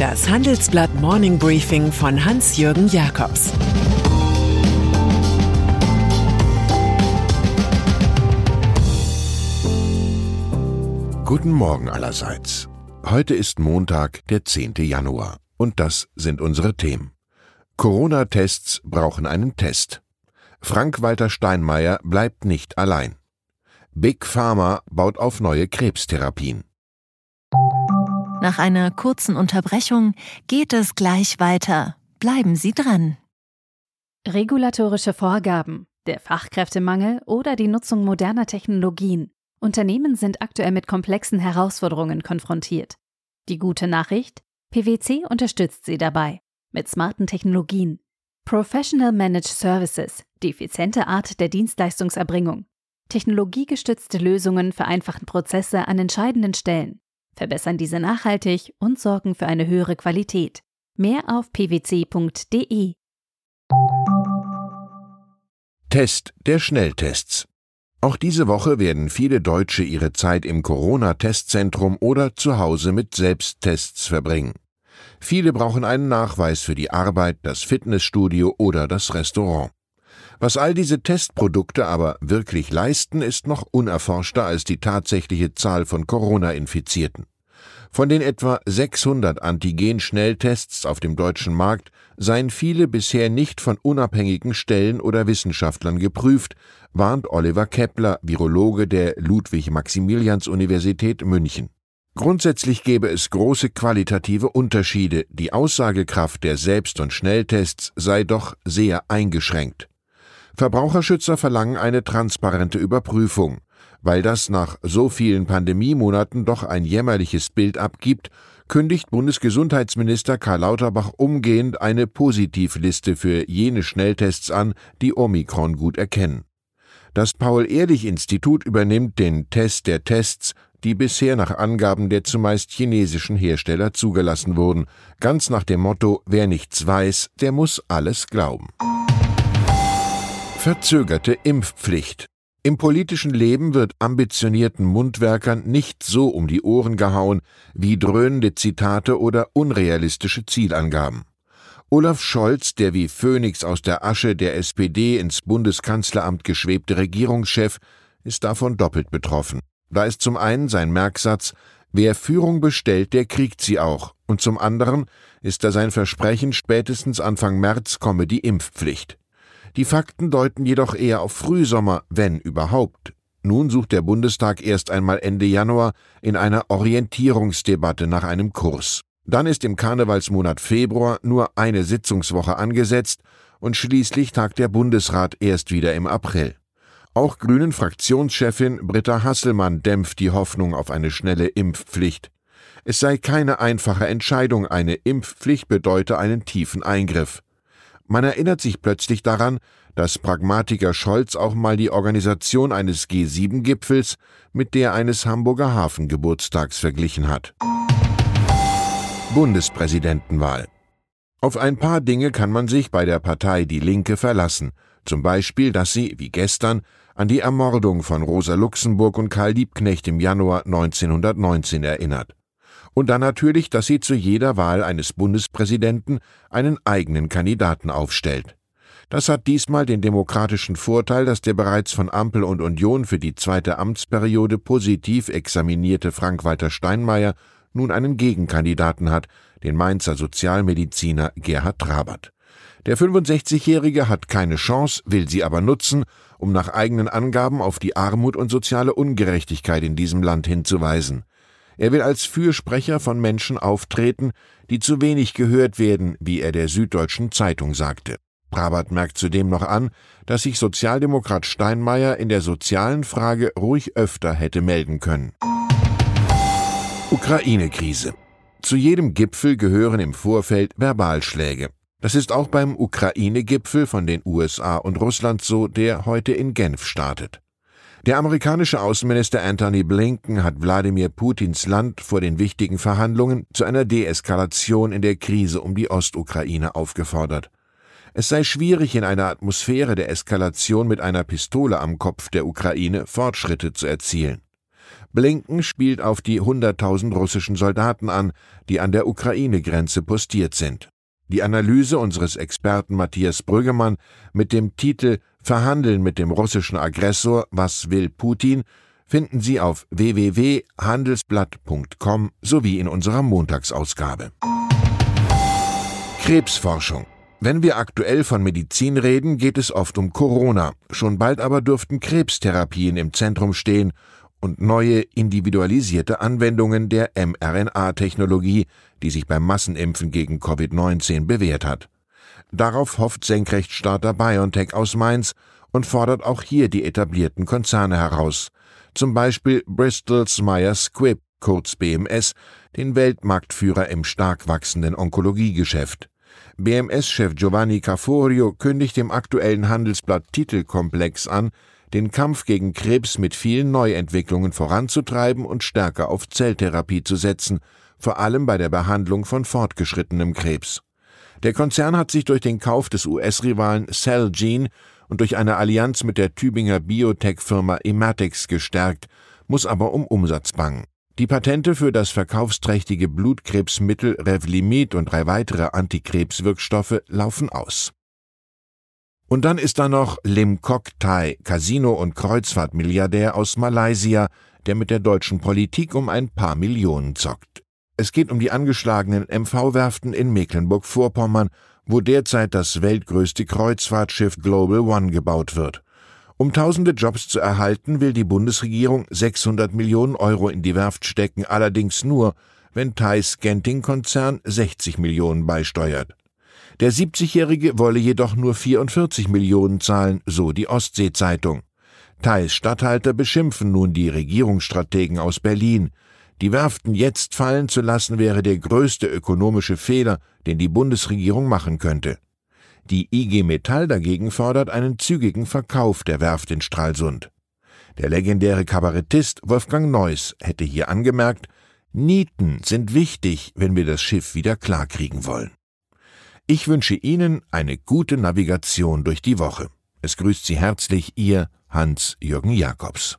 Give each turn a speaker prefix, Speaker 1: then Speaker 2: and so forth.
Speaker 1: Das Handelsblatt Morning Briefing von Hans-Jürgen Jakobs
Speaker 2: Guten Morgen allerseits. Heute ist Montag, der 10. Januar. Und das sind unsere Themen. Corona-Tests brauchen einen Test. Frank-Walter Steinmeier bleibt nicht allein. Big Pharma baut auf neue Krebstherapien.
Speaker 3: Nach einer kurzen Unterbrechung geht es gleich weiter. Bleiben Sie dran.
Speaker 4: Regulatorische Vorgaben, der Fachkräftemangel oder die Nutzung moderner Technologien. Unternehmen sind aktuell mit komplexen Herausforderungen konfrontiert. Die gute Nachricht? PwC unterstützt sie dabei. Mit smarten Technologien. Professional Managed Services, die effiziente Art der Dienstleistungserbringung. Technologiegestützte Lösungen vereinfachen Prozesse an entscheidenden Stellen verbessern diese nachhaltig und sorgen für eine höhere Qualität. Mehr auf pwc.de.
Speaker 2: Test der Schnelltests. Auch diese Woche werden viele Deutsche ihre Zeit im Corona-Testzentrum oder zu Hause mit Selbsttests verbringen. Viele brauchen einen Nachweis für die Arbeit, das Fitnessstudio oder das Restaurant. Was all diese Testprodukte aber wirklich leisten, ist noch unerforschter als die tatsächliche Zahl von Corona-Infizierten. Von den etwa 600 Antigen-Schnelltests auf dem deutschen Markt seien viele bisher nicht von unabhängigen Stellen oder Wissenschaftlern geprüft, warnt Oliver Kepler, Virologe der Ludwig-Maximilians-Universität München. Grundsätzlich gäbe es große qualitative Unterschiede, die Aussagekraft der Selbst- und Schnelltests sei doch sehr eingeschränkt. Verbraucherschützer verlangen eine transparente Überprüfung, weil das nach so vielen Pandemiemonaten doch ein jämmerliches Bild abgibt, kündigt Bundesgesundheitsminister Karl Lauterbach umgehend eine Positivliste für jene Schnelltests an, die Omikron gut erkennen. Das Paul-Ehrlich-Institut übernimmt den Test der Tests, die bisher nach Angaben der zumeist chinesischen Hersteller zugelassen wurden, ganz nach dem Motto Wer nichts weiß, der muss alles glauben. Verzögerte Impfpflicht. Im politischen Leben wird ambitionierten Mundwerkern nicht so um die Ohren gehauen wie dröhnende Zitate oder unrealistische Zielangaben. Olaf Scholz, der wie Phönix aus der Asche der SPD ins Bundeskanzleramt geschwebte Regierungschef, ist davon doppelt betroffen. Da ist zum einen sein Merksatz Wer Führung bestellt, der kriegt sie auch, und zum anderen ist da sein Versprechen, spätestens Anfang März komme die Impfpflicht. Die Fakten deuten jedoch eher auf Frühsommer, wenn überhaupt. Nun sucht der Bundestag erst einmal Ende Januar in einer Orientierungsdebatte nach einem Kurs. Dann ist im Karnevalsmonat Februar nur eine Sitzungswoche angesetzt und schließlich tagt der Bundesrat erst wieder im April. Auch Grünen Fraktionschefin Britta Hasselmann dämpft die Hoffnung auf eine schnelle Impfpflicht. Es sei keine einfache Entscheidung, eine Impfpflicht bedeute einen tiefen Eingriff. Man erinnert sich plötzlich daran, dass Pragmatiker Scholz auch mal die Organisation eines G7-Gipfels mit der eines Hamburger Hafengeburtstags verglichen hat. Bundespräsidentenwahl. Auf ein paar Dinge kann man sich bei der Partei Die Linke verlassen, zum Beispiel, dass sie, wie gestern, an die Ermordung von Rosa Luxemburg und Karl Liebknecht im Januar 1919 erinnert. Und dann natürlich, dass sie zu jeder Wahl eines Bundespräsidenten einen eigenen Kandidaten aufstellt. Das hat diesmal den demokratischen Vorteil, dass der bereits von Ampel und Union für die zweite Amtsperiode positiv examinierte Frank-Walter Steinmeier nun einen Gegenkandidaten hat, den Mainzer Sozialmediziner Gerhard Trabert. Der 65-Jährige hat keine Chance, will sie aber nutzen, um nach eigenen Angaben auf die Armut und soziale Ungerechtigkeit in diesem Land hinzuweisen. Er will als Fürsprecher von Menschen auftreten, die zu wenig gehört werden, wie er der Süddeutschen Zeitung sagte. Brabant merkt zudem noch an, dass sich Sozialdemokrat Steinmeier in der sozialen Frage ruhig öfter hätte melden können. Ukraine-Krise. Zu jedem Gipfel gehören im Vorfeld Verbalschläge. Das ist auch beim Ukraine-Gipfel von den USA und Russland so, der heute in Genf startet. Der amerikanische Außenminister Anthony Blinken hat Wladimir Putins Land vor den wichtigen Verhandlungen zu einer Deeskalation in der Krise um die Ostukraine aufgefordert. Es sei schwierig, in einer Atmosphäre der Eskalation mit einer Pistole am Kopf der Ukraine Fortschritte zu erzielen. Blinken spielt auf die 100.000 russischen Soldaten an, die an der Ukraine-Grenze postiert sind. Die Analyse unseres Experten Matthias Brüggemann mit dem Titel Verhandeln mit dem russischen Aggressor, was will Putin, finden Sie auf www.handelsblatt.com sowie in unserer Montagsausgabe. Krebsforschung. Wenn wir aktuell von Medizin reden, geht es oft um Corona. Schon bald aber dürften Krebstherapien im Zentrum stehen und neue individualisierte Anwendungen der mRNA-Technologie, die sich beim Massenimpfen gegen Covid-19 bewährt hat. Darauf hofft Senkrechtstarter BioNTech aus Mainz und fordert auch hier die etablierten Konzerne heraus, zum Beispiel Bristols Myers Squibb, kurz BMS, den Weltmarktführer im stark wachsenden Onkologiegeschäft. BMS-Chef Giovanni Caforio kündigt dem aktuellen Handelsblatt Titelkomplex an, den Kampf gegen Krebs mit vielen Neuentwicklungen voranzutreiben und stärker auf Zelltherapie zu setzen, vor allem bei der Behandlung von fortgeschrittenem Krebs. Der Konzern hat sich durch den Kauf des US-Rivalen Celgene und durch eine Allianz mit der Tübinger Biotech-Firma Ematix gestärkt, muss aber um Umsatz bangen. Die Patente für das verkaufsträchtige Blutkrebsmittel Revlimid und drei weitere Antikrebswirkstoffe laufen aus. Und dann ist da noch Lim Kok Thai, Casino- und Kreuzfahrtmilliardär aus Malaysia, der mit der deutschen Politik um ein paar Millionen zockt. Es geht um die angeschlagenen MV-Werften in Mecklenburg-Vorpommern, wo derzeit das weltgrößte Kreuzfahrtschiff Global One gebaut wird. Um tausende Jobs zu erhalten, will die Bundesregierung 600 Millionen Euro in die Werft stecken, allerdings nur, wenn Thais Genting-Konzern 60 Millionen beisteuert. Der 70-Jährige wolle jedoch nur 44 Millionen zahlen, so die Ostsee-Zeitung. Thais Statthalter beschimpfen nun die Regierungsstrategen aus Berlin. Die Werften jetzt fallen zu lassen wäre der größte ökonomische Fehler, den die Bundesregierung machen könnte. Die IG Metall dagegen fordert einen zügigen Verkauf der Werft in Stralsund. Der legendäre Kabarettist Wolfgang Neuss hätte hier angemerkt, Nieten sind wichtig, wenn wir das Schiff wieder klarkriegen wollen. Ich wünsche Ihnen eine gute Navigation durch die Woche. Es grüßt Sie herzlich Ihr Hans-Jürgen Jakobs.